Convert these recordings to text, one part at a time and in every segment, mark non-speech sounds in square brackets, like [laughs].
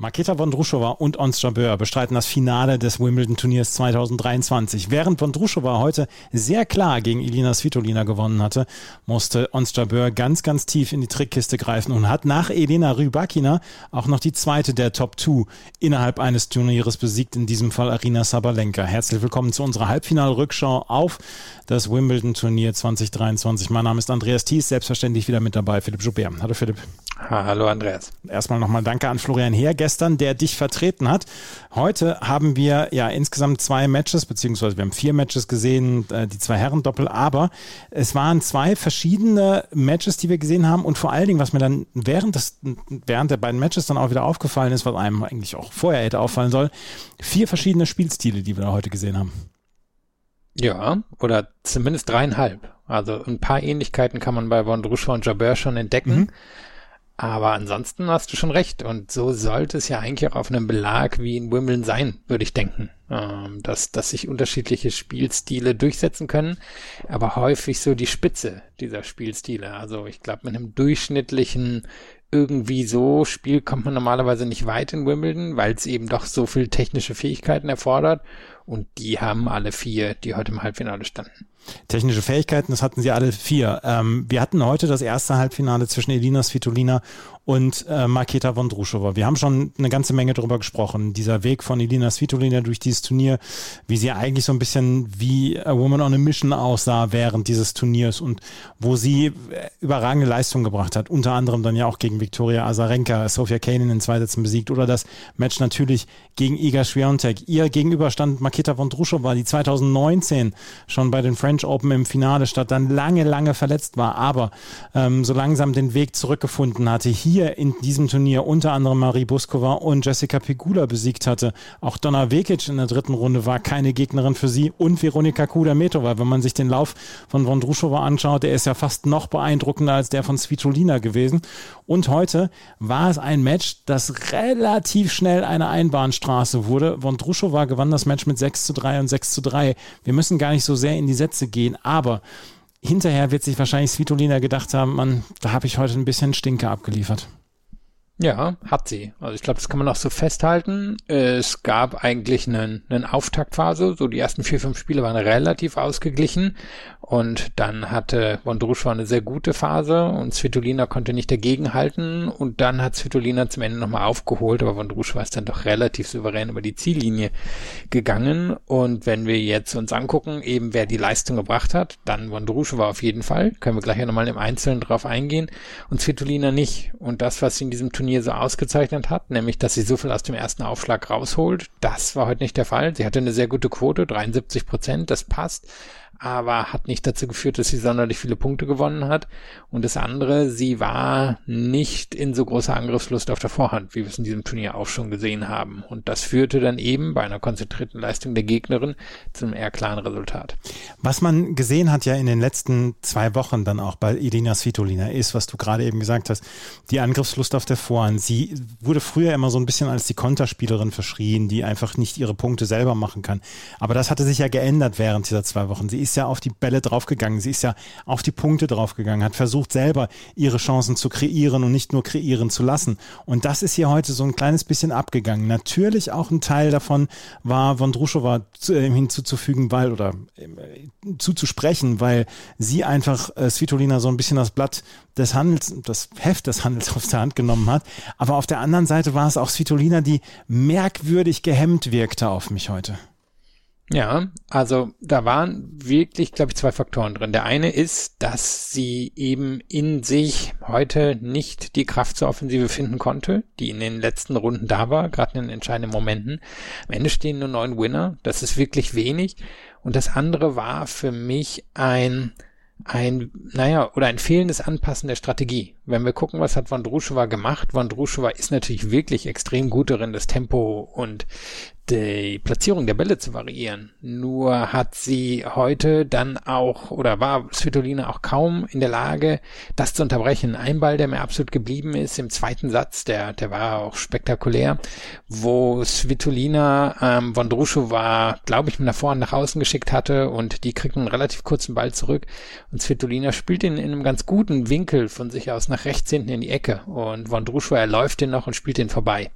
Marketa Vondrushova und Ons Jabeur bestreiten das Finale des Wimbledon-Turniers 2023. Während Vondrushova heute sehr klar gegen Elina Svitolina gewonnen hatte, musste Ons Jabeur ganz, ganz tief in die Trickkiste greifen und hat nach Elena Rybakina auch noch die zweite der Top 2 innerhalb eines Turnieres besiegt, in diesem Fall Arina Sabalenka. Herzlich willkommen zu unserer Halbfinalrückschau auf das Wimbledon-Turnier 2023. Mein Name ist Andreas Thies, selbstverständlich wieder mit dabei, Philipp Joubert. Hallo Philipp. Hallo Andreas. Erstmal nochmal danke an Florian Heer gestern, der dich vertreten hat. Heute haben wir ja insgesamt zwei Matches, beziehungsweise wir haben vier Matches gesehen, äh, die zwei Herren-Doppel, aber es waren zwei verschiedene Matches, die wir gesehen haben und vor allen Dingen, was mir dann während, des, während der beiden Matches dann auch wieder aufgefallen ist, was einem eigentlich auch vorher hätte auffallen sollen, vier verschiedene Spielstile, die wir da heute gesehen haben. Ja, oder zumindest dreieinhalb. Also ein paar Ähnlichkeiten kann man bei Vondruscha und Jabeur schon entdecken. Mhm. Aber ansonsten hast du schon recht. Und so sollte es ja eigentlich auch auf einem Belag wie in Wimbledon sein, würde ich denken. Ähm, dass, dass sich unterschiedliche Spielstile durchsetzen können, aber häufig so die Spitze dieser Spielstile. Also ich glaube, mit einem durchschnittlichen irgendwie so Spiel kommt man normalerweise nicht weit in Wimbledon, weil es eben doch so viel technische Fähigkeiten erfordert. Und die haben alle vier, die heute im Halbfinale standen. Technische Fähigkeiten, das hatten sie alle vier. Ähm, wir hatten heute das erste Halbfinale zwischen Elina Svitolina und äh, Marketa Vondrushova. Wir haben schon eine ganze Menge darüber gesprochen. Dieser Weg von Elina Svitolina durch dieses Turnier, wie sie eigentlich so ein bisschen wie a Woman on a Mission aussah während dieses Turniers und wo sie äh, überragende Leistung gebracht hat. Unter anderem dann ja auch gegen Viktoria Azarenka, Sofia Kanin in zwei Sätzen besiegt oder das Match natürlich gegen Iga Swiatek. Ihr Gegenüber stand Marketa Vondrushova, die 2019 schon bei den French Open im Finale statt, dann lange, lange verletzt war, aber ähm, so langsam den Weg zurückgefunden hatte. Hier in diesem Turnier unter anderem Marie Buskova und Jessica Pigula besiegt hatte. Auch Donna Vekic in der dritten Runde war keine Gegnerin für sie und Veronika Kudametova. Wenn man sich den Lauf von Vondrushova anschaut, der ist ja fast noch beeindruckender als der von Svitolina gewesen. Und heute war es ein Match, das relativ schnell eine Einbahnstraße wurde. Vondrushova gewann das Match mit 6 zu 3 und 6 zu 3. Wir müssen gar nicht so sehr in die Sätze Spitze gehen. Aber hinterher wird sich wahrscheinlich Svitolina gedacht haben, man, da habe ich heute ein bisschen Stinke abgeliefert. Ja, hat sie. Also ich glaube, das kann man auch so festhalten. Es gab eigentlich einen, einen Auftaktphase. So die ersten vier, fünf Spiele waren relativ ausgeglichen. Und dann hatte Vondrushova eine sehr gute Phase und Svitolina konnte nicht dagegenhalten. Und dann hat Svitolina zum Ende nochmal aufgeholt, aber Vondrushova ist dann doch relativ souverän über die Ziellinie gegangen. Und wenn wir jetzt uns angucken, eben wer die Leistung gebracht hat, dann Vondrushova auf jeden Fall. Können wir gleich ja nochmal im Einzelnen drauf eingehen. Und Svitolina nicht. Und das, was sie in diesem Turnier Turnier so ausgezeichnet hat, nämlich dass sie so viel aus dem ersten Aufschlag rausholt. Das war heute nicht der Fall. Sie hatte eine sehr gute Quote, 73 Prozent, das passt aber hat nicht dazu geführt, dass sie sonderlich viele Punkte gewonnen hat. Und das andere, sie war nicht in so großer Angriffslust auf der Vorhand, wie wir es in diesem Turnier auch schon gesehen haben. Und das führte dann eben bei einer konzentrierten Leistung der Gegnerin zu einem eher klaren Resultat. Was man gesehen hat ja in den letzten zwei Wochen dann auch bei Irina Svitolina ist, was du gerade eben gesagt hast, die Angriffslust auf der Vorhand. Sie wurde früher immer so ein bisschen als die Konterspielerin verschrien, die einfach nicht ihre Punkte selber machen kann. Aber das hatte sich ja geändert während dieser zwei Wochen. Sie ist ist ja auf die Bälle draufgegangen, sie ist ja auf die Punkte draufgegangen, hat versucht selber ihre Chancen zu kreieren und nicht nur kreieren zu lassen. Und das ist hier heute so ein kleines bisschen abgegangen. Natürlich auch ein Teil davon war Vondrushova äh, hinzuzufügen, weil oder äh, zuzusprechen, weil sie einfach äh, Svitolina so ein bisschen das Blatt des Handels, das Heft des Handels [laughs] aus der Hand genommen hat. Aber auf der anderen Seite war es auch Svitolina, die merkwürdig gehemmt wirkte auf mich heute. Ja, also da waren wirklich, glaube ich, zwei Faktoren drin. Der eine ist, dass sie eben in sich heute nicht die Kraft zur Offensive finden konnte, die in den letzten Runden da war, gerade in den entscheidenden Momenten. Am Ende stehen nur neun Winner, das ist wirklich wenig. Und das andere war für mich ein ein, naja, oder ein fehlendes Anpassen der Strategie. Wenn wir gucken, was hat Vondrushova gemacht, Vondrushova ist natürlich wirklich extrem gut darin, das Tempo und die Platzierung der Bälle zu variieren. Nur hat sie heute dann auch oder war Svitolina auch kaum in der Lage, das zu unterbrechen. Ein Ball, der mir absolut geblieben ist im zweiten Satz, der, der war auch spektakulär, wo Svitolina ähm, Vondruschowa, glaube ich, mit nach vorne nach außen geschickt hatte und die kriegt einen relativ kurzen Ball zurück und Svitolina spielt ihn in einem ganz guten Winkel von sich aus nach rechts hinten in die Ecke und Vondruschowa läuft den noch und spielt den vorbei.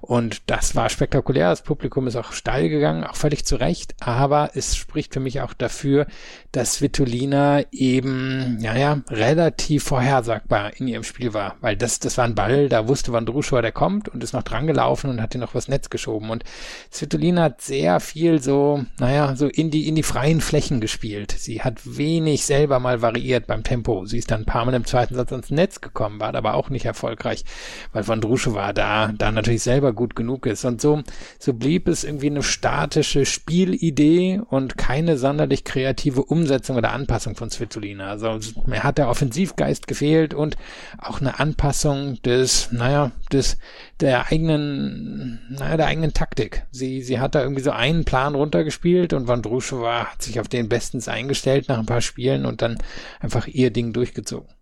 Und das war spektakulär. Das Publikum ist auch steil gegangen, auch völlig zu Recht. Aber es spricht für mich auch dafür, dass Vitolina eben, ja, ja, relativ vorhersagbar in ihrem Spiel war. Weil das, das war ein Ball, da wusste Vandruschua, der kommt und ist noch dran gelaufen und hat ihn noch was Netz geschoben. Und Svitolina hat sehr viel so, naja, so in die, in die freien Flächen gespielt. Sie hat wenig selber mal variiert beim Tempo. Sie ist dann ein paar Mal im zweiten Satz ans Netz gekommen, war aber auch nicht erfolgreich, weil Vandruschua da, da natürlich selber gut genug ist. Und so, so blieb es irgendwie eine statische Spielidee und keine sonderlich kreative Umsetzung oder Anpassung von Svitolina. Also mir hat der Offensivgeist gefehlt und auch eine Anpassung des, naja, des, der eigenen, naja, der eigenen Taktik. Sie, sie hat da irgendwie so einen Plan runtergespielt und Vandruschewa hat sich auf den bestens eingestellt nach ein paar Spielen und dann einfach ihr Ding durchgezogen.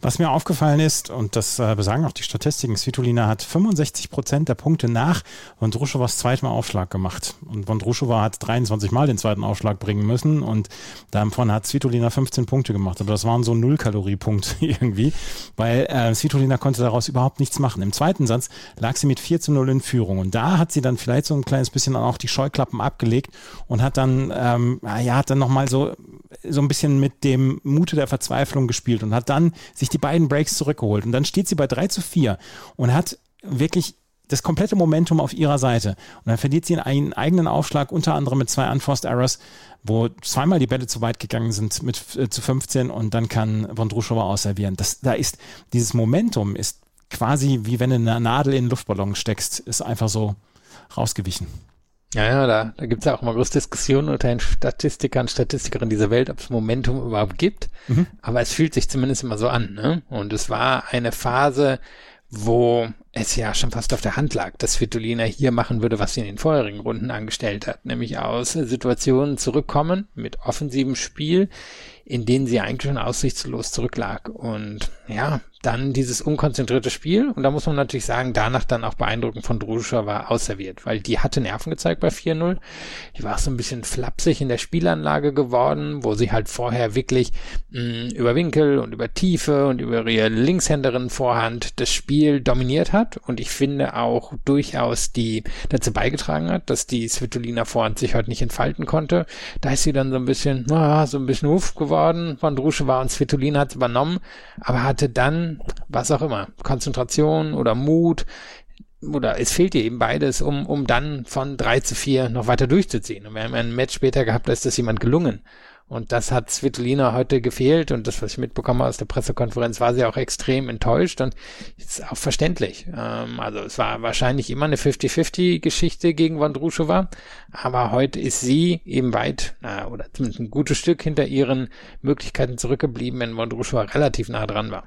Was mir aufgefallen ist, und das äh, besagen auch die Statistiken, Svitolina hat 65 Prozent der Punkte nach Vondruschowas zweitem Aufschlag gemacht. Und Vondruschova hat 23 Mal den zweiten Aufschlag bringen müssen und davon hat Svitolina 15 Punkte gemacht. Aber das waren so Null-Kalorie-Punkte [laughs] irgendwie, weil äh, Svitolina konnte daraus überhaupt nichts machen. Im zweiten Satz lag sie mit 4 zu 0 in Führung. Und da hat sie dann vielleicht so ein kleines bisschen auch die Scheuklappen abgelegt und hat dann, ähm, ja, hat dann nochmal so, so ein bisschen mit dem Mute der Verzweiflung gespielt und hat dann sich die beiden Breaks zurückgeholt. Und dann steht sie bei 3 zu 4 und hat wirklich das komplette Momentum auf ihrer Seite. Und dann verliert sie einen eigenen Aufschlag, unter anderem mit zwei Unforced Errors, wo zweimal die Bälle zu weit gegangen sind mit äh, zu 15 und dann kann Vondrushova ausservieren. Das, da ist, dieses Momentum ist quasi wie wenn du eine Nadel in einen Luftballon steckst, ist einfach so rausgewichen. Ja, ja, da, da gibt es ja auch immer große Diskussionen unter den Statistikern, Statistikerinnen dieser Welt, ob es Momentum überhaupt gibt. Mhm. Aber es fühlt sich zumindest immer so an. Ne? Und es war eine Phase, wo es ja schon fast auf der Hand lag, dass Svitolina hier machen würde, was sie in den vorherigen Runden angestellt hat, nämlich aus Situationen zurückkommen mit offensivem Spiel, in denen sie eigentlich schon aussichtslos zurücklag. Und ja, dann dieses unkonzentrierte Spiel. Und da muss man natürlich sagen, danach dann auch beeindruckend von Druscha war ausserviert, weil die hatte Nerven gezeigt bei 4-0. Die war so ein bisschen flapsig in der Spielanlage geworden, wo sie halt vorher wirklich mh, mm, über Winkel und über Tiefe und über ihre Linkshänderin Vorhand das Spiel dominiert hat. Und ich finde auch durchaus die dazu beigetragen hat, dass die Svitolina Vorhand sich heute nicht entfalten konnte. Da ist sie dann so ein bisschen, ah, so ein bisschen uff geworden. Von Drusche war und Svitolina hat übernommen, aber hatte dann was auch immer, Konzentration oder Mut oder es fehlt dir eben beides, um, um dann von drei zu vier noch weiter durchzuziehen. Und wir haben ein Match später gehabt, da ist das jemand gelungen. Und das hat Svitolina heute gefehlt und das, was ich mitbekomme aus der Pressekonferenz, war sie auch extrem enttäuscht und ist auch verständlich. Ähm, also es war wahrscheinlich immer eine 50-50-Geschichte gegen Wondruschewa, aber heute ist sie eben weit, na, oder zumindest ein gutes Stück hinter ihren Möglichkeiten zurückgeblieben, wenn Wondruschewa relativ nah dran war.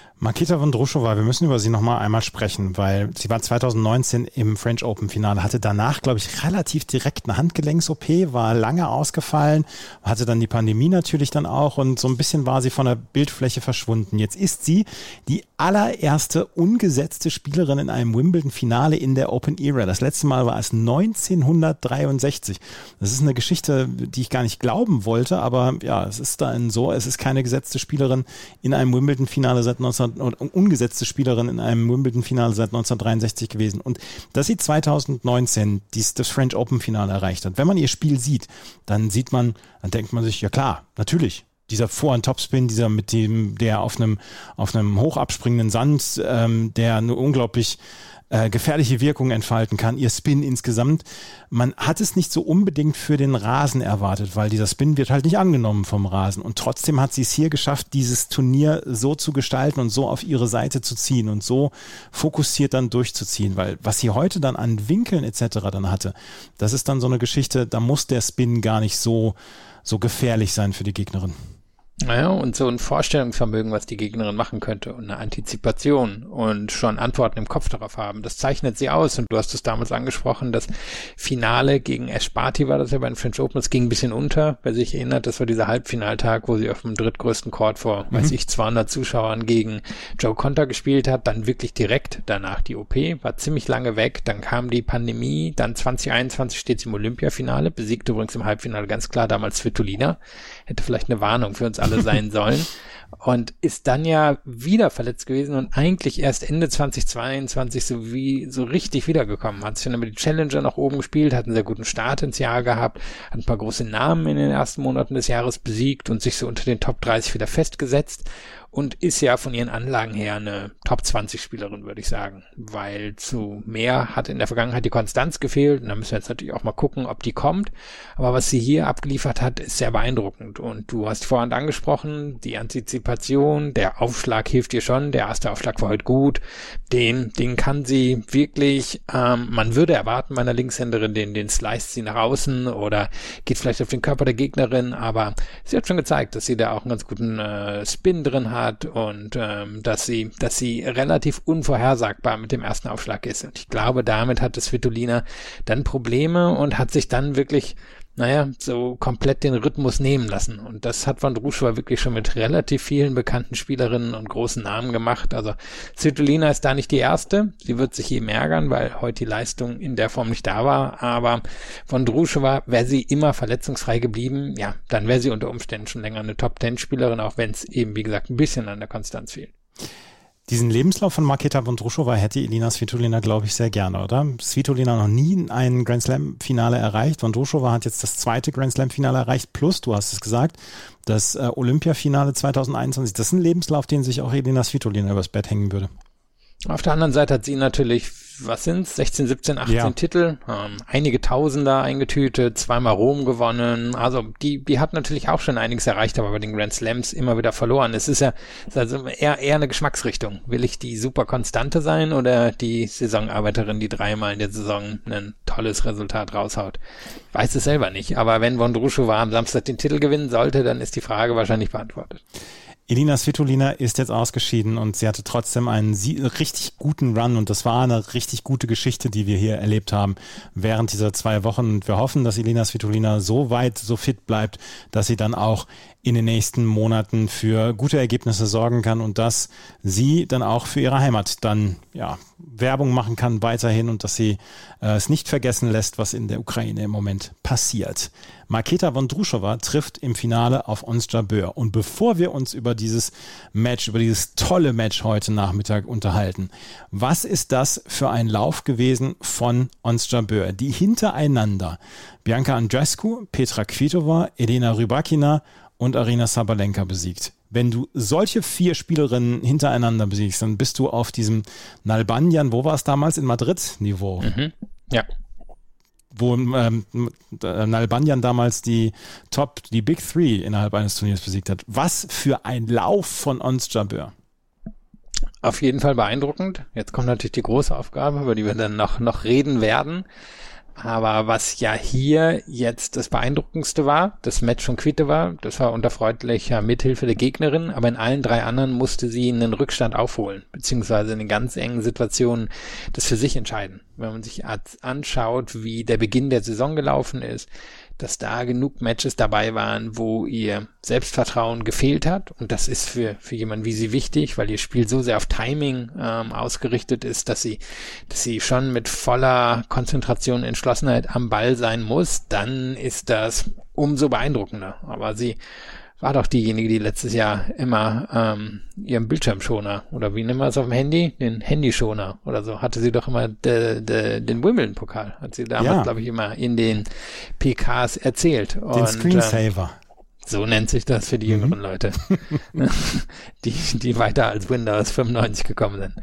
Makita Vondrushova, wir müssen über sie nochmal einmal sprechen, weil sie war 2019 im French Open Finale, hatte danach, glaube ich, relativ direkt eine Handgelenks-OP, war lange ausgefallen, hatte dann die Pandemie natürlich dann auch und so ein bisschen war sie von der Bildfläche verschwunden. Jetzt ist sie die allererste ungesetzte Spielerin in einem Wimbledon-Finale in der Open Era. Das letzte Mal war es 1963. Das ist eine Geschichte, die ich gar nicht glauben wollte, aber ja, es ist dann so, es ist keine gesetzte Spielerin in einem Wimbledon-Finale seit 19 ungesetzte Spielerin in einem Wimbledon-Finale seit 1963 gewesen. Und dass sie 2019 dies, das French Open-Finale erreicht hat, wenn man ihr Spiel sieht, dann sieht man, dann denkt man sich, ja klar, natürlich, dieser Vorhand-Topspin, dieser mit dem, der auf einem, auf einem hochabspringenden Sand, ähm, der eine unglaublich äh, gefährliche Wirkung entfalten kann, ihr Spin insgesamt. Man hat es nicht so unbedingt für den Rasen erwartet, weil dieser Spin wird halt nicht angenommen vom Rasen. Und trotzdem hat sie es hier geschafft, dieses Turnier so zu gestalten und so auf ihre Seite zu ziehen und so fokussiert dann durchzuziehen, weil was sie heute dann an Winkeln etc. dann hatte, das ist dann so eine Geschichte, da muss der Spin gar nicht so, so gefährlich sein für die Gegnerin. Naja, und so ein Vorstellungsvermögen, was die Gegnerin machen könnte und eine Antizipation und schon Antworten im Kopf darauf haben. Das zeichnet sie aus. Und du hast es damals angesprochen, das Finale gegen Esparti war das ja bei den French Open. Es ging ein bisschen unter. Wer sich erinnert, das war dieser Halbfinaltag, wo sie auf dem drittgrößten Court vor, mhm. weiß ich, 200 Zuschauern gegen Joe Conter gespielt hat. Dann wirklich direkt danach die OP, war ziemlich lange weg. Dann kam die Pandemie. Dann 2021 steht sie im Olympiafinale, besiegte übrigens im Halbfinale ganz klar damals Svitolina. Hätte vielleicht eine Warnung für uns alle alle sein [laughs] sollen. Und ist dann ja wieder verletzt gewesen und eigentlich erst Ende 2022 so wie so richtig wiedergekommen. Hat sich dann über die Challenger nach oben gespielt, hat einen sehr guten Start ins Jahr gehabt, hat ein paar große Namen in den ersten Monaten des Jahres besiegt und sich so unter den Top 30 wieder festgesetzt und ist ja von ihren Anlagen her eine Top 20 Spielerin, würde ich sagen, weil zu mehr hat in der Vergangenheit die Konstanz gefehlt. Und da müssen wir jetzt natürlich auch mal gucken, ob die kommt. Aber was sie hier abgeliefert hat, ist sehr beeindruckend. Und du hast vorhin angesprochen, die Antizipation, der Aufschlag hilft ihr schon, der erste Aufschlag war heute gut, den, den kann sie wirklich, ähm, man würde erwarten meiner Linkshänderin, den, den slice sie nach außen oder geht vielleicht auf den Körper der Gegnerin, aber sie hat schon gezeigt, dass sie da auch einen ganz guten äh, Spin drin hat hat und ähm, dass sie, dass sie relativ unvorhersagbar mit dem ersten Aufschlag ist. Und ich glaube, damit hat es Vitolina dann Probleme und hat sich dann wirklich naja, so komplett den Rhythmus nehmen lassen. Und das hat Van Druschwa wirklich schon mit relativ vielen bekannten Spielerinnen und großen Namen gemacht. Also Svitolina ist da nicht die erste. Sie wird sich eben ärgern, weil heute die Leistung in der Form nicht da war. Aber von Druschwa wäre sie immer verletzungsfrei geblieben. Ja, dann wäre sie unter Umständen schon länger eine Top-10-Spielerin, auch wenn es eben, wie gesagt, ein bisschen an der Konstanz fehlt. Diesen Lebenslauf von Marketa Vondrushova hätte Elina Svitolina, glaube ich, sehr gerne, oder? Svitolina noch nie ein Grand Slam-Finale erreicht. Vondrushova hat jetzt das zweite Grand Slam-Finale erreicht, plus, du hast es gesagt, das äh, Olympiafinale 2021. Das ist ein Lebenslauf, den sich auch Elina Svitolina übers Bett hängen würde. Auf der anderen Seite hat sie natürlich was sind's, 16, 17, 18 ja. Titel, ähm, einige Tausender eingetütet, zweimal Rom gewonnen. Also die, die hat natürlich auch schon einiges erreicht, aber bei den Grand Slams immer wieder verloren. Es ist ja ist also eher, eher eine Geschmacksrichtung. Will ich die super Konstante sein oder die Saisonarbeiterin, die dreimal in der Saison ein tolles Resultat raushaut? Ich weiß es selber nicht, aber wenn Vondrushova am Samstag den Titel gewinnen sollte, dann ist die Frage wahrscheinlich beantwortet. Elina Svitolina ist jetzt ausgeschieden und sie hatte trotzdem einen richtig guten Run und das war eine richtig gute Geschichte, die wir hier erlebt haben während dieser zwei Wochen. Und wir hoffen, dass Elina Svitolina so weit, so fit bleibt, dass sie dann auch in den nächsten Monaten für gute Ergebnisse sorgen kann und dass sie dann auch für ihre Heimat dann ja Werbung machen kann weiterhin und dass sie äh, es nicht vergessen lässt, was in der Ukraine im Moment passiert. Marketa Vondrushova trifft im Finale auf Ons Jabeur. Und bevor wir uns über dieses Match, über dieses tolle Match heute Nachmittag unterhalten, was ist das für ein Lauf gewesen von Ons Jabeur, die hintereinander Bianca Andrescu, Petra Kvitova, Elena Rybakina und Arina Sabalenka besiegt. Wenn du solche vier Spielerinnen hintereinander besiegst, dann bist du auf diesem Nalbandian, wo war es damals, in Madrid Niveau. Mhm. Ja. Wo ähm, Nalbandian damals die Top, die Big Three innerhalb eines Turniers besiegt hat. Was für ein Lauf von Ons Jabeur. Auf jeden Fall beeindruckend. Jetzt kommt natürlich die große Aufgabe, über die wir dann noch, noch reden werden. Aber was ja hier jetzt das Beeindruckendste war, das Match von Quitte war, das war unter freundlicher Mithilfe der Gegnerin, aber in allen drei anderen musste sie einen Rückstand aufholen, beziehungsweise in den ganz engen Situationen das für sich entscheiden. Wenn man sich anschaut, wie der Beginn der Saison gelaufen ist, dass da genug Matches dabei waren, wo ihr Selbstvertrauen gefehlt hat. Und das ist für, für jemanden wie sie wichtig, weil ihr Spiel so sehr auf Timing ähm, ausgerichtet ist, dass sie, dass sie schon mit voller Konzentration Entschlossenheit am Ball sein muss. Dann ist das umso beeindruckender. Aber sie war doch diejenige, die letztes Jahr immer ähm, ihren Bildschirmschoner oder wie nennen wir es auf dem Handy? Den Handyschoner oder so. Hatte sie doch immer de, de, den Wimbledon-Pokal. Hat sie damals, ja. glaube ich, immer in den PKs erzählt. Den Und, Screensaver. Ähm, so nennt sich das für die mhm. jüngeren Leute, [laughs] [laughs] die, die weiter als Windows 95 gekommen sind.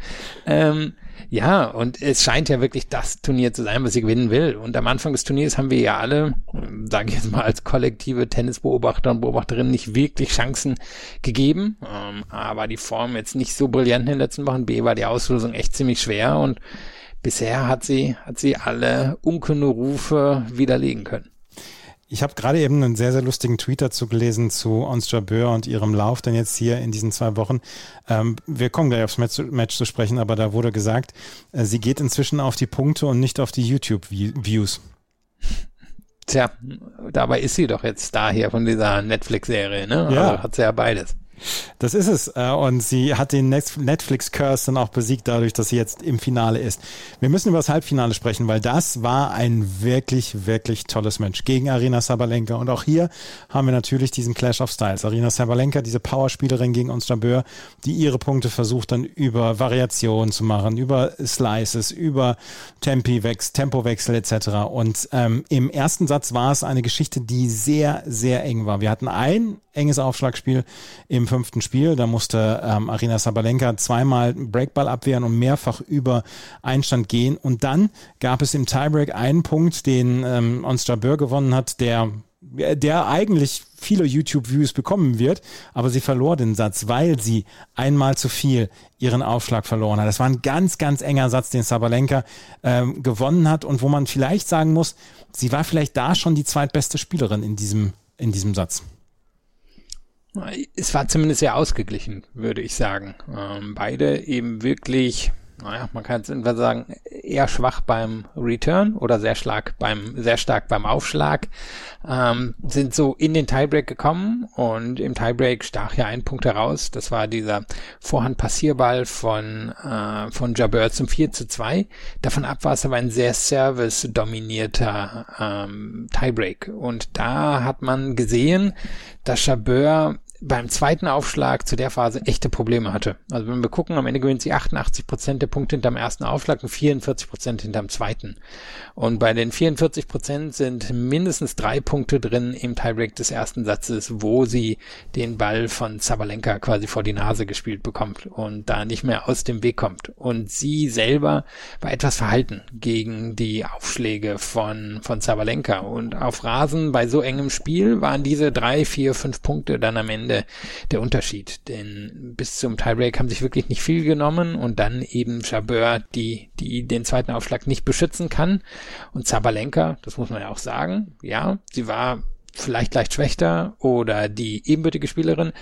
Ähm, ja, und es scheint ja wirklich das Turnier zu sein, was sie gewinnen will. Und am Anfang des Turniers haben wir ja alle, sage ich jetzt mal als kollektive Tennisbeobachter und Beobachterinnen, nicht wirklich Chancen gegeben. Ähm, aber die Form jetzt nicht so brillant in den letzten Wochen. B war die Auslosung echt ziemlich schwer und bisher hat sie, hat sie alle Unkunde Rufe widerlegen können. Ich habe gerade eben einen sehr, sehr lustigen Tweet dazu gelesen zu Ons Jabeur und ihrem Lauf, denn jetzt hier in diesen zwei Wochen. Ähm, wir kommen gleich aufs Match, Match, zu sprechen, aber da wurde gesagt, äh, sie geht inzwischen auf die Punkte und nicht auf die YouTube-Views. Tja, dabei ist sie doch jetzt da hier von dieser Netflix-Serie, ne? Ja. Also hat sie ja beides. Das ist es. Äh, und sie hat den Netflix-Curse dann auch besiegt, dadurch, dass sie jetzt im Finale ist. Wir müssen über das Halbfinale sprechen, weil das war ein wirklich, wirklich tolles Match gegen Arina Sabalenka. Und auch hier haben wir natürlich diesen Clash of Styles. Arina Sabalenka, diese Powerspielerin gegen uns Jabeur, die ihre Punkte versucht dann über Variationen zu machen, über Slices, über Tempi-Wechsel, Tempowechsel etc. Und ähm, im ersten Satz war es eine Geschichte, die sehr, sehr eng war. Wir hatten ein enges Aufschlagspiel im fünften Spiel. Da musste ähm, Arina Sabalenka zweimal Breakball abwehren und mehrfach über Einstand gehen. Und dann gab es im Tiebreak einen Punkt, den ähm, Ons Jabeur gewonnen hat, der der eigentlich viele YouTube-Views bekommen wird, aber sie verlor den Satz, weil sie einmal zu viel ihren Aufschlag verloren hat. Das war ein ganz, ganz enger Satz, den Sabalenka ähm, gewonnen hat und wo man vielleicht sagen muss, sie war vielleicht da schon die zweitbeste Spielerin in diesem, in diesem Satz. Es war zumindest sehr ausgeglichen, würde ich sagen. Ähm, beide eben wirklich, naja, man kann es etwa sagen, eher schwach beim Return oder sehr stark beim, sehr stark beim Aufschlag, ähm, sind so in den Tiebreak gekommen und im Tiebreak stach ja ein Punkt heraus. Das war dieser Vorhand-Passierball von, äh, von Jabeur zum 4 zu 2. Davon ab war es aber ein sehr service-dominierter ähm, Tiebreak. Und da hat man gesehen, dass Jabeur beim zweiten Aufschlag zu der Phase echte Probleme hatte. Also wenn wir gucken, am Ende gewinnt sie 88 Prozent der Punkte hinterm ersten Aufschlag und 44 Prozent hinterm zweiten. Und bei den 44 Prozent sind mindestens drei Punkte drin im Tiebreak des ersten Satzes, wo sie den Ball von Zabalenka quasi vor die Nase gespielt bekommt und da nicht mehr aus dem Weg kommt. Und sie selber war etwas verhalten gegen die Aufschläge von, von Zabalenka. Und auf Rasen bei so engem Spiel waren diese drei, vier, fünf Punkte dann am Ende Ende der Unterschied. Denn bis zum Tiebreak haben sich wirklich nicht viel genommen und dann eben Jabeur, die, die den zweiten Aufschlag nicht beschützen kann. Und Zabalenka, das muss man ja auch sagen, ja, sie war vielleicht leicht schwächter oder die ebenbürtige Spielerin,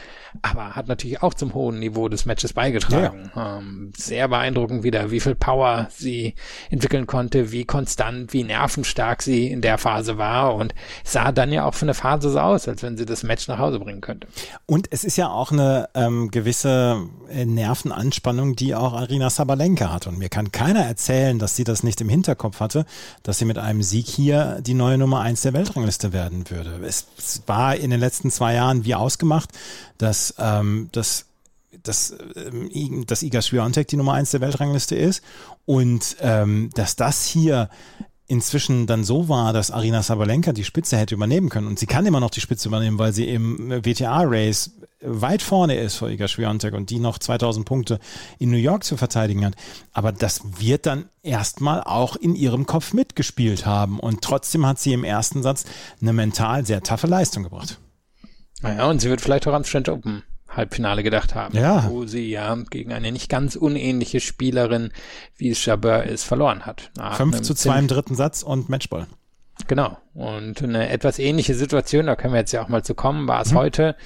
aber hat natürlich auch zum hohen Niveau des Matches beigetragen. Ja. Ähm, sehr beeindruckend wieder, wie viel Power sie entwickeln konnte, wie konstant, wie nervenstark sie in der Phase war und sah dann ja auch für eine Phase so aus, als wenn sie das Match nach Hause bringen könnte. Und es ist ja auch eine ähm, gewisse äh, Nervenanspannung, die auch Arina Sabalenka hat. Und mir kann keiner erzählen, dass sie das nicht im Hinterkopf hatte, dass sie mit einem Sieg hier die neue Nummer eins der Weltrangliste werden würde es, es war in den letzten zwei Jahren wie ausgemacht, dass, ähm, dass dass, ähm, dass Iga Swiatek die Nummer eins der Weltrangliste ist und ähm, dass das hier inzwischen dann so war, dass Arina Sabalenka die Spitze hätte übernehmen können. Und sie kann immer noch die Spitze übernehmen, weil sie im WTA-Race weit vorne ist vor Iga Swiatek und die noch 2000 Punkte in New York zu verteidigen hat. Aber das wird dann erstmal auch in ihrem Kopf mitgespielt haben. Und trotzdem hat sie im ersten Satz eine mental sehr taffe Leistung gebracht. Naja, und sie wird vielleicht auch ans French Open Halbfinale gedacht haben, ja. wo sie ja gegen eine nicht ganz unähnliche Spielerin, wie es Jabeur ist, verloren hat. 5 zu 2 im dritten Satz und Matchball. Genau. Und eine etwas ähnliche Situation, da können wir jetzt ja auch mal zu kommen, war es mhm. heute.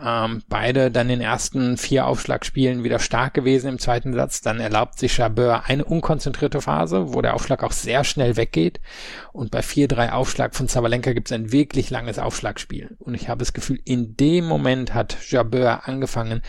Ähm, beide dann in den ersten vier Aufschlagspielen wieder stark gewesen im zweiten Satz. Dann erlaubt sich Jabeur eine unkonzentrierte Phase, wo der Aufschlag auch sehr schnell weggeht. Und bei 4-3 Aufschlag von Zabalenka gibt es ein wirklich langes Aufschlagspiel. Und ich habe das Gefühl, in dem Moment hat Jabeur angefangen,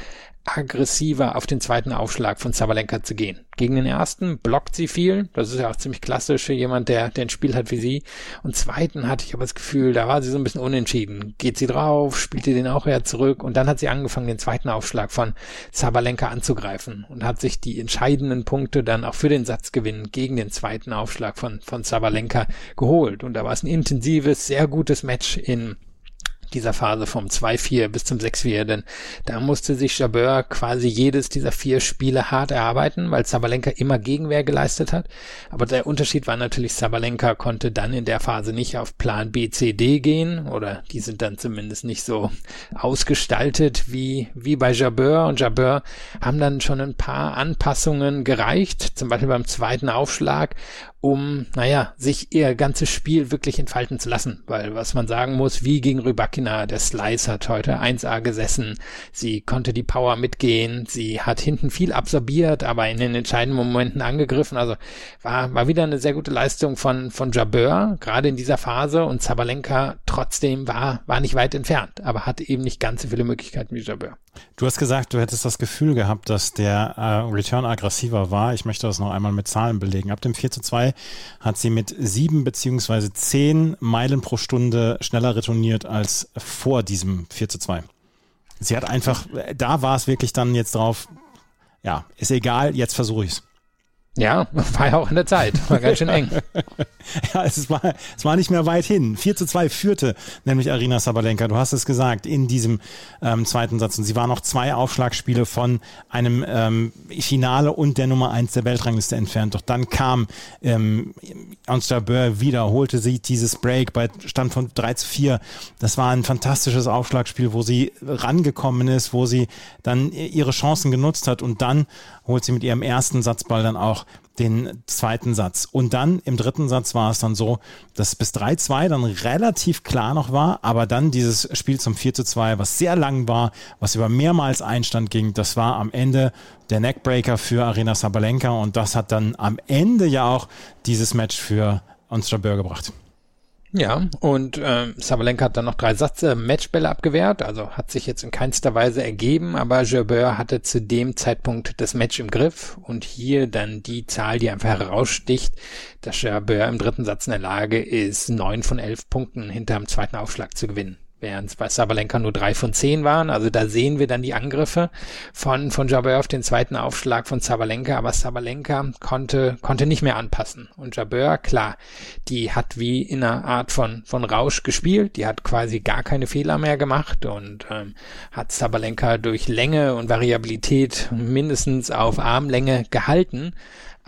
aggressiver auf den zweiten Aufschlag von Zabalenka zu gehen. Gegen den ersten blockt sie viel. Das ist ja auch ziemlich klassisch für jemand, der, der ein Spiel hat wie sie. Und zweiten hatte ich aber das Gefühl, da war sie so ein bisschen unentschieden. Geht sie drauf, spielt sie den auch eher zurück und dann hat sie angefangen, den zweiten Aufschlag von Zabalenka anzugreifen und hat sich die entscheidenden Punkte dann auch für den Satzgewinn gegen den zweiten Aufschlag von, von Zabalenka geholt. Und da war es ein intensives, sehr gutes Match in dieser Phase vom 2-4 bis zum 6-4, denn da musste sich Jabeur quasi jedes dieser vier Spiele hart erarbeiten, weil Sabalenka immer Gegenwehr geleistet hat. Aber der Unterschied war natürlich, Sabalenka konnte dann in der Phase nicht auf Plan B, C, D gehen oder die sind dann zumindest nicht so ausgestaltet wie, wie bei Jabeur und Jabeur haben dann schon ein paar Anpassungen gereicht, zum Beispiel beim zweiten Aufschlag um, naja, sich ihr ganzes Spiel wirklich entfalten zu lassen. Weil was man sagen muss, wie gegen Rybakina, der Slice hat heute 1A gesessen. Sie konnte die Power mitgehen. Sie hat hinten viel absorbiert, aber in den entscheidenden Momenten angegriffen. Also war, war wieder eine sehr gute Leistung von, von Jabeur, gerade in dieser Phase. Und Zabalenka trotzdem war, war nicht weit entfernt, aber hatte eben nicht ganz so viele Möglichkeiten wie Jabeur. Du hast gesagt, du hättest das Gefühl gehabt, dass der äh, Return aggressiver war. Ich möchte das noch einmal mit Zahlen belegen. Ab dem 4 zu 2 hat sie mit sieben beziehungsweise zehn Meilen pro Stunde schneller retourniert als vor diesem 4 zu 2. Sie hat einfach, da war es wirklich dann jetzt drauf, ja, ist egal, jetzt versuche ich es. Ja, [laughs] war ja auch in der Zeit. War ganz schön eng. [laughs] [laughs] ja, es war, es war nicht mehr weit hin. 4 zu 2 führte nämlich Arina Sabalenka. Du hast es gesagt, in diesem ähm, zweiten Satz. Und sie war noch zwei Aufschlagspiele von einem ähm, Finale und der Nummer 1 der Weltrangliste entfernt. Doch dann kam ähm, Ons Jabeur wieder, holte sie dieses Break bei Stand von 3 zu 4. Das war ein fantastisches Aufschlagspiel, wo sie rangekommen ist, wo sie dann ihre Chancen genutzt hat und dann holt sie mit ihrem ersten Satzball dann auch den zweiten Satz. Und dann im dritten Satz war es dann so, dass bis 3-2 dann relativ klar noch war, aber dann dieses Spiel zum 4-2, was sehr lang war, was über mehrmals Einstand ging, das war am Ende der Neckbreaker für Arena Sabalenka und das hat dann am Ende ja auch dieses Match für Onstra Böhr gebracht. Ja, und äh, Sabalenka hat dann noch drei Sätze Matchbälle abgewehrt, also hat sich jetzt in keinster Weise ergeben, aber Gerbeur hatte zu dem Zeitpunkt das Match im Griff und hier dann die Zahl, die einfach heraussticht, dass Gerbeur im dritten Satz in der Lage ist, neun von elf Punkten hinterm zweiten Aufschlag zu gewinnen während es bei Sabalenka nur drei von zehn waren. Also da sehen wir dann die Angriffe von, von Jabeur auf den zweiten Aufschlag von Sabalenka, aber Sabalenka konnte, konnte nicht mehr anpassen. Und Jabeur, klar, die hat wie in einer Art von, von Rausch gespielt, die hat quasi gar keine Fehler mehr gemacht und ähm, hat Sabalenka durch Länge und Variabilität mindestens auf Armlänge gehalten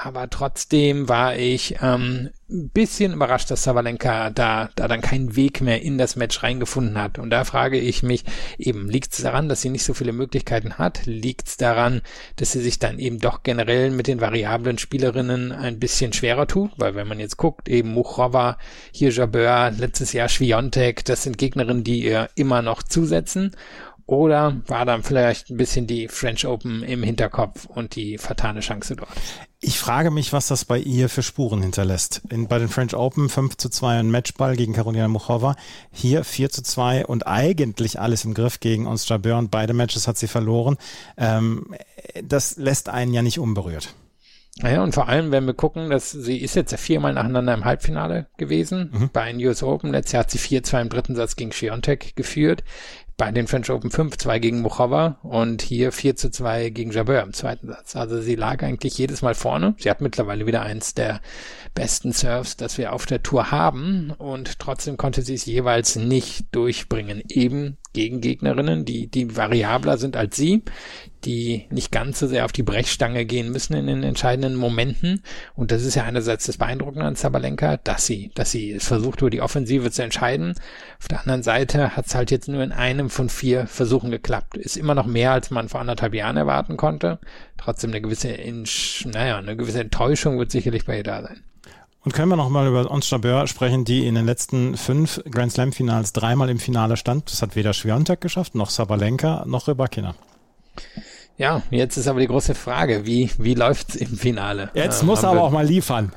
aber trotzdem war ich ähm, ein bisschen überrascht, dass Savalenka da, da dann keinen Weg mehr in das Match reingefunden hat. Und da frage ich mich eben, liegt es daran, dass sie nicht so viele Möglichkeiten hat? Liegt es daran, dass sie sich dann eben doch generell mit den variablen Spielerinnen ein bisschen schwerer tut? Weil wenn man jetzt guckt, eben Muchova, hier Jabeur, letztes Jahr Schwiontek, das sind Gegnerinnen, die ihr immer noch zusetzen. Oder war dann vielleicht ein bisschen die French Open im Hinterkopf und die fatale Chance dort? Ich frage mich, was das bei ihr für Spuren hinterlässt. In, bei den French Open 5 zu 2 ein Matchball gegen Karolina Muchova. Hier 4 zu 2 und eigentlich alles im Griff gegen Jabeur und beide Matches hat sie verloren. Ähm, das lässt einen ja nicht unberührt. Naja, und vor allem, wenn wir gucken, dass sie ist jetzt ja viermal nacheinander im Halbfinale gewesen. Mhm. Bei den US Open. Letztes Jahr hat sie 4-2 im dritten Satz gegen Schiontek geführt bei den French Open 5-2 gegen Muchova und hier 4 zu 2 gegen Jabeur im zweiten Satz. Also sie lag eigentlich jedes Mal vorne. Sie hat mittlerweile wieder eins der besten Serves, das wir auf der Tour haben und trotzdem konnte sie es jeweils nicht durchbringen. Eben gegen Gegnerinnen, die, die variabler sind als sie, die nicht ganz so sehr auf die Brechstange gehen müssen in den entscheidenden Momenten. Und das ist ja einerseits das Beeindruckende an Zabalenka, dass sie, dass sie versucht, über die Offensive zu entscheiden. Auf der anderen Seite hat es halt jetzt nur in einem von vier Versuchen geklappt. Ist immer noch mehr, als man vor anderthalb Jahren erwarten konnte. Trotzdem eine gewisse, naja, eine gewisse Enttäuschung wird sicherlich bei ihr da sein. Und können wir noch mal über Ons Jabeur sprechen, die in den letzten fünf Grand Slam Finals dreimal im Finale stand. Das hat weder Schwiontek geschafft, noch Sabalenka, noch Rybakina. Ja, jetzt ist aber die große Frage, wie, wie läuft's im Finale? Jetzt ähm, muss er aber auch mal liefern.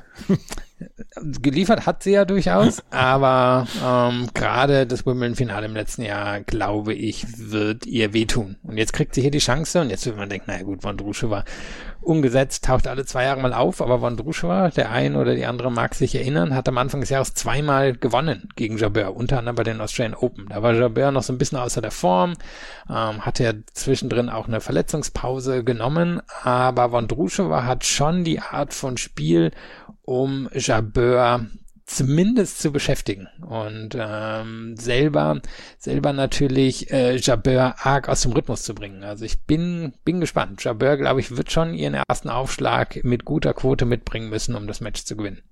geliefert hat sie ja durchaus, aber ähm, gerade das Wimbledon-Finale im letzten Jahr, glaube ich, wird ihr wehtun. Und jetzt kriegt sie hier die Chance und jetzt wird man denken, naja gut, Wondrusche war umgesetzt, taucht alle zwei Jahre mal auf, aber Wondrusche war, der ein oder die andere mag sich erinnern, hat am Anfang des Jahres zweimal gewonnen gegen Jabeur, unter anderem bei den Australian Open. Da war Jabeur noch so ein bisschen außer der Form, ähm, hatte ja zwischendrin auch eine Verletzungspause genommen, aber Wondrusche hat schon die Art von Spiel um Jabeur zumindest zu beschäftigen und ähm, selber selber natürlich äh, Jabeur arg aus dem Rhythmus zu bringen. Also ich bin bin gespannt. Jabeur, glaube ich, wird schon ihren ersten Aufschlag mit guter Quote mitbringen müssen, um das Match zu gewinnen.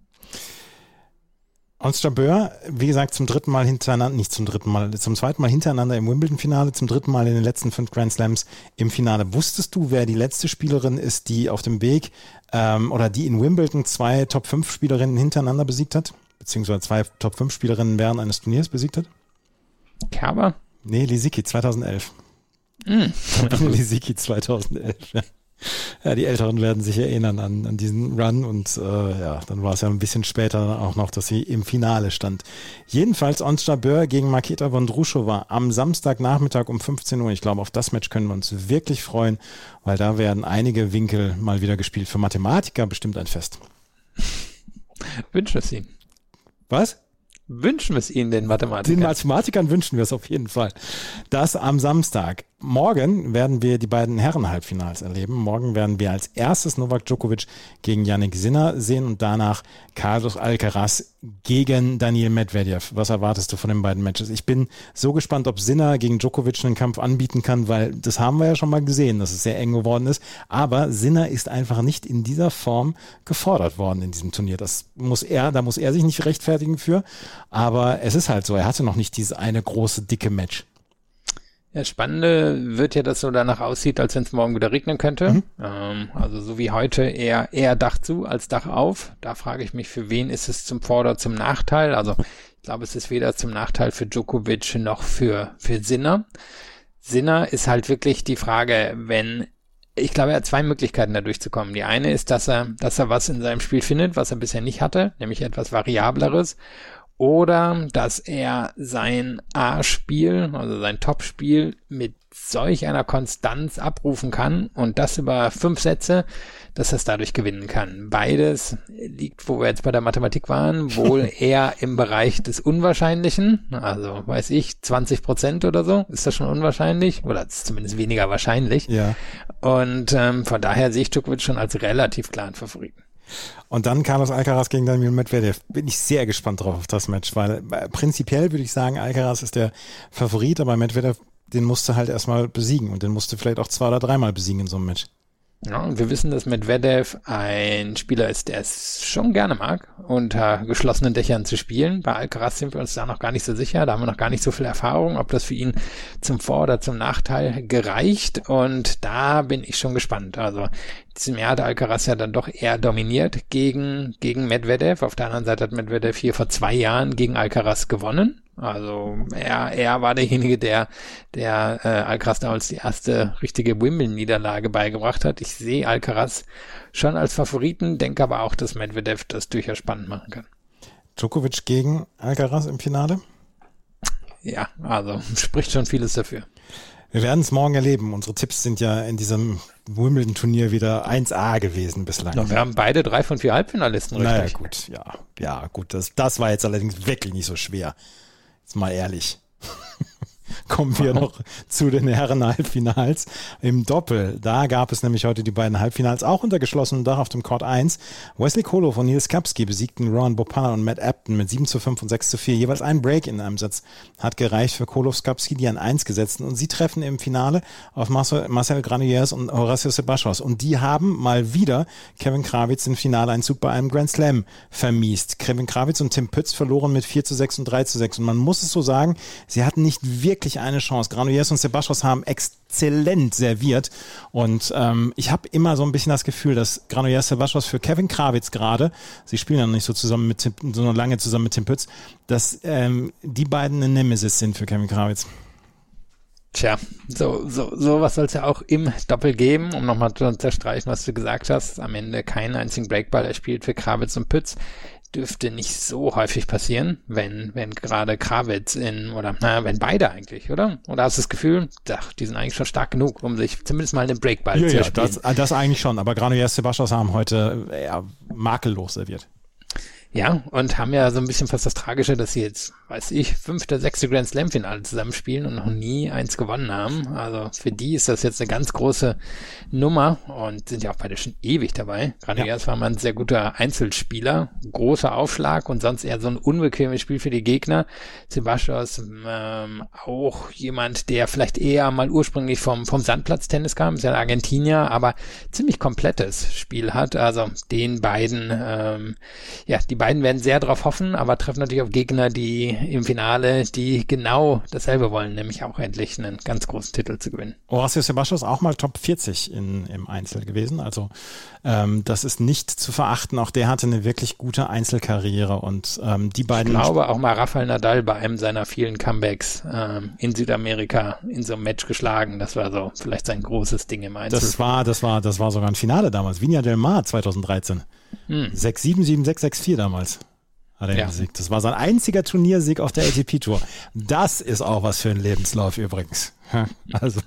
Onstra Böhr, wie gesagt, zum dritten Mal hintereinander, nicht zum dritten Mal, zum zweiten Mal hintereinander im Wimbledon-Finale, zum dritten Mal in den letzten fünf Grand Slams im Finale. Wusstest du, wer die letzte Spielerin ist, die auf dem Weg ähm, oder die in Wimbledon zwei Top-5-Spielerinnen hintereinander besiegt hat? Beziehungsweise zwei Top-5-Spielerinnen während eines Turniers besiegt hat? Kerber? Nee, Lisicki 2011. Mm. Lisicki 2011, ja. Ja, die Älteren werden sich erinnern an, an diesen Run und äh, ja, dann war es ja ein bisschen später auch noch, dass sie im Finale stand. Jedenfalls Onstra Böhr gegen Maketa Vondrushova am Samstagnachmittag um 15 Uhr. Ich glaube, auf das Match können wir uns wirklich freuen, weil da werden einige Winkel mal wieder gespielt. Für Mathematiker bestimmt ein Fest. Wünschen es ihnen. Was? Wünschen wir es ihnen, den Mathematikern. Den Mathematikern wünschen wir es auf jeden Fall. Das am Samstag. Morgen werden wir die beiden Herren-Halbfinals erleben. Morgen werden wir als erstes Novak Djokovic gegen Yannick Sinner sehen und danach Carlos Alcaraz gegen Daniel Medvedev. Was erwartest du von den beiden Matches? Ich bin so gespannt, ob Sinner gegen Djokovic einen Kampf anbieten kann, weil das haben wir ja schon mal gesehen, dass es sehr eng geworden ist. Aber Sinner ist einfach nicht in dieser Form gefordert worden in diesem Turnier. Das muss er, da muss er sich nicht rechtfertigen für. Aber es ist halt so, er hatte noch nicht dieses eine große, dicke Match. Ja, Spannende wird ja, dass so danach aussieht, als wenn es morgen wieder regnen könnte. Mhm. Ähm, also so wie heute eher, eher Dach zu als Dach auf. Da frage ich mich, für wen ist es zum Vorder zum Nachteil? Also ich glaube, es ist weder zum Nachteil für Djokovic noch für, für Sinner. Sinner ist halt wirklich die Frage, wenn ich glaube, er hat zwei Möglichkeiten, da durchzukommen. Die eine ist, dass er, dass er was in seinem Spiel findet, was er bisher nicht hatte, nämlich etwas Variableres oder dass er sein A-Spiel, also sein Top-Spiel mit solch einer Konstanz abrufen kann und das über fünf Sätze, dass er es dadurch gewinnen kann. Beides liegt, wo wir jetzt bei der Mathematik waren, wohl [laughs] eher im Bereich des Unwahrscheinlichen. Also weiß ich, 20 Prozent oder so, ist das schon unwahrscheinlich oder ist zumindest weniger wahrscheinlich. Ja. Und ähm, von daher sehe ich Djokovic schon als relativ klaren Favoriten. Und dann Carlos Alcaraz gegen Daniel Medvedev. Bin ich sehr gespannt drauf auf das Match, weil äh, prinzipiell würde ich sagen, Alcaraz ist der Favorit, aber Medvedev, den musste halt erstmal besiegen und den musste vielleicht auch zwei oder dreimal besiegen in so einem Match. Ja, und wir wissen, dass Medvedev ein Spieler ist, der es schon gerne mag, unter geschlossenen Dächern zu spielen. Bei Alcaraz sind wir uns da noch gar nicht so sicher. Da haben wir noch gar nicht so viel Erfahrung, ob das für ihn zum Vor- oder zum Nachteil gereicht. Und da bin ich schon gespannt. Also diesem Jahr hat Alcaraz ja dann doch eher dominiert gegen, gegen Medvedev. Auf der anderen Seite hat Medvedev hier vor zwei Jahren gegen Alcaraz gewonnen. Also er, er war derjenige, der, der äh, Alcaraz damals die erste richtige Wimbledon-Niederlage beigebracht hat. Ich sehe Alcaraz schon als Favoriten, denke aber auch, dass Medvedev das durchaus spannend machen kann. Djokovic gegen Alcaraz im Finale? Ja, also [laughs] spricht schon vieles dafür. Wir werden es morgen erleben. Unsere Tipps sind ja in diesem Wimbledon-Turnier wieder 1A gewesen bislang. Ja, wir haben beide drei von vier Halbfinalisten, richtig? Naja, gut, ja. Ja, gut, das, das war jetzt allerdings wirklich nicht so schwer. Mal ehrlich. [laughs] kommen wir noch zu den Herren-Halbfinals im Doppel. Da gab es nämlich heute die beiden Halbfinals auch unter geschlossenem Dach auf dem Court 1. Wesley Kolo von Nils Kapski besiegten Ron Bopana und Matt Apton mit 7 zu 5 und 6 zu 4. Jeweils ein Break in einem Satz hat gereicht für Kolo Skapski, die an 1 gesetzt und sie treffen im Finale auf Marcel, Marcel Granollers und Horacio Sebastos. Und die haben mal wieder Kevin Krawitz im Finaleinzug bei einem Grand Slam vermiest. Kevin Krawitz und Tim Pütz verloren mit 4 zu 6 und 3 zu 6. Und man muss es so sagen, sie hatten nicht wirklich eine Chance. Granollers und Sebastos haben exzellent serviert. Und ähm, ich habe immer so ein bisschen das Gefühl, dass Granollers Sebastos für Kevin Krawitz gerade, sie spielen ja noch nicht so zusammen mit Tim, so lange zusammen mit Tim Pütz, dass ähm, die beiden eine Nemesis sind für Kevin Krawitz. Tja, so, so, so was soll es ja auch im Doppel geben, um nochmal zu unterstreichen, was du gesagt hast. Am Ende keinen einzigen Breakball erspielt für Krawitz und Pütz dürfte nicht so häufig passieren, wenn, wenn gerade Krawitz in, oder, naja, wenn beide eigentlich, oder? Oder hast du das Gefühl, ach, die sind eigentlich schon stark genug, um sich zumindest mal einen Breakball ja, zu ja, spielen? Das, das eigentlich schon, aber Granollers Sebastos haben heute ja, makellos serviert. Ja, und haben ja so ein bisschen fast das Tragische, dass sie jetzt, weiß ich, fünfte, sechste Grand Slam Finale zusammenspielen und noch nie eins gewonnen haben. Also für die ist das jetzt eine ganz große Nummer und sind ja auch beide schon ewig dabei. Gerade ja. war man ein sehr guter Einzelspieler, großer Aufschlag und sonst eher so ein unbequemes Spiel für die Gegner. Sebastos ähm, auch jemand, der vielleicht eher mal ursprünglich vom, vom Sandplatztennis kam, ist ja ein Argentinier, aber ziemlich komplettes Spiel hat. Also den beiden, ähm, ja, die beiden werden sehr darauf hoffen, aber treffen natürlich auf Gegner, die im Finale, die genau dasselbe wollen, nämlich auch endlich einen ganz großen Titel zu gewinnen. Horacio Sebastian ist auch mal Top 40 in, im Einzel gewesen. Also ähm, das ist nicht zu verachten. Auch der hatte eine wirklich gute Einzelkarriere und ähm, die beiden. Ich glaube auch mal Rafael Nadal bei einem seiner vielen Comebacks ähm, in Südamerika in so einem Match geschlagen. Das war so vielleicht sein großes Ding im Einzel. Das war, das war, das war sogar ein Finale damals. Vinia del Mar 2013. Hm. 6-7, 7-6, 6-4 damals hat er ja. besiegt. Das war sein einziger Turniersieg auf der ATP-Tour. Das ist auch was für ein Lebenslauf übrigens. Also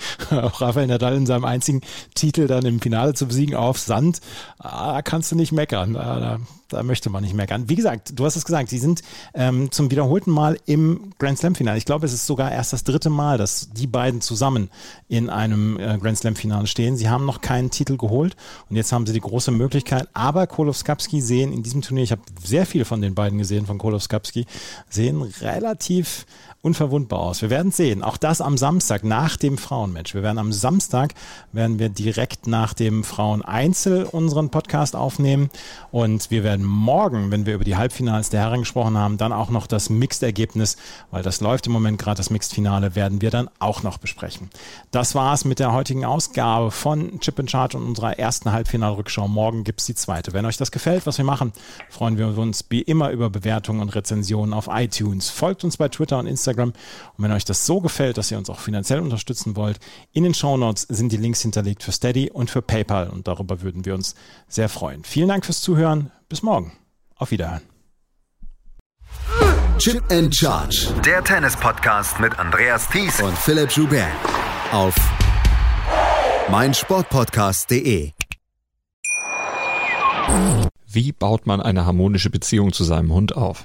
[laughs] auch Rafael Nadal in seinem einzigen Titel dann im Finale zu besiegen auf Sand, ah, da kannst du nicht meckern. Da, da, da, möchte man nicht meckern. Wie gesagt, du hast es gesagt, sie sind ähm, zum wiederholten Mal im Grand Slam-Finale. Ich glaube, es ist sogar erst das dritte Mal, dass die beiden zusammen in einem äh, Grand Slam-Finale stehen. Sie haben noch keinen Titel geholt und jetzt haben sie die große Möglichkeit. Aber Kolowskapski sehen in diesem Turnier, ich habe sehr viele von den beiden gesehen, von Kolowskapski, sehen relativ unverwundbar aus. Wir werden sehen. Auch das am Samstag nach dem Frauenmatch. Wir werden am Samstag werden wir direkt nach dem Frauen-Einzel unseren Podcast aufnehmen und wir werden morgen, wenn wir über die Halbfinals der Herren gesprochen haben, dann auch noch das Mixed-Ergebnis, weil das läuft im Moment gerade das Mixed-Finale, werden wir dann auch noch besprechen. Das war's mit der heutigen Ausgabe von Chip and Charge und unserer ersten Halbfinalrückschau. Morgen gibt's die zweite. Wenn euch das gefällt, was wir machen, freuen wir uns wie immer über Bewertungen und Rezensionen auf iTunes. Folgt uns bei Twitter und Instagram. Und wenn euch das so gefällt, dass ihr uns auch finanziell unterstützen wollt, in den Show Notes sind die Links hinterlegt für Steady und für PayPal und darüber würden wir uns sehr freuen. Vielen Dank fürs Zuhören. Bis morgen. Auf Wiederhören. Chip and Charge. Der Tennis-Podcast mit Andreas Thies und Philipp Joubert. Auf meinsportpodcast.de. Wie baut man eine harmonische Beziehung zu seinem Hund auf?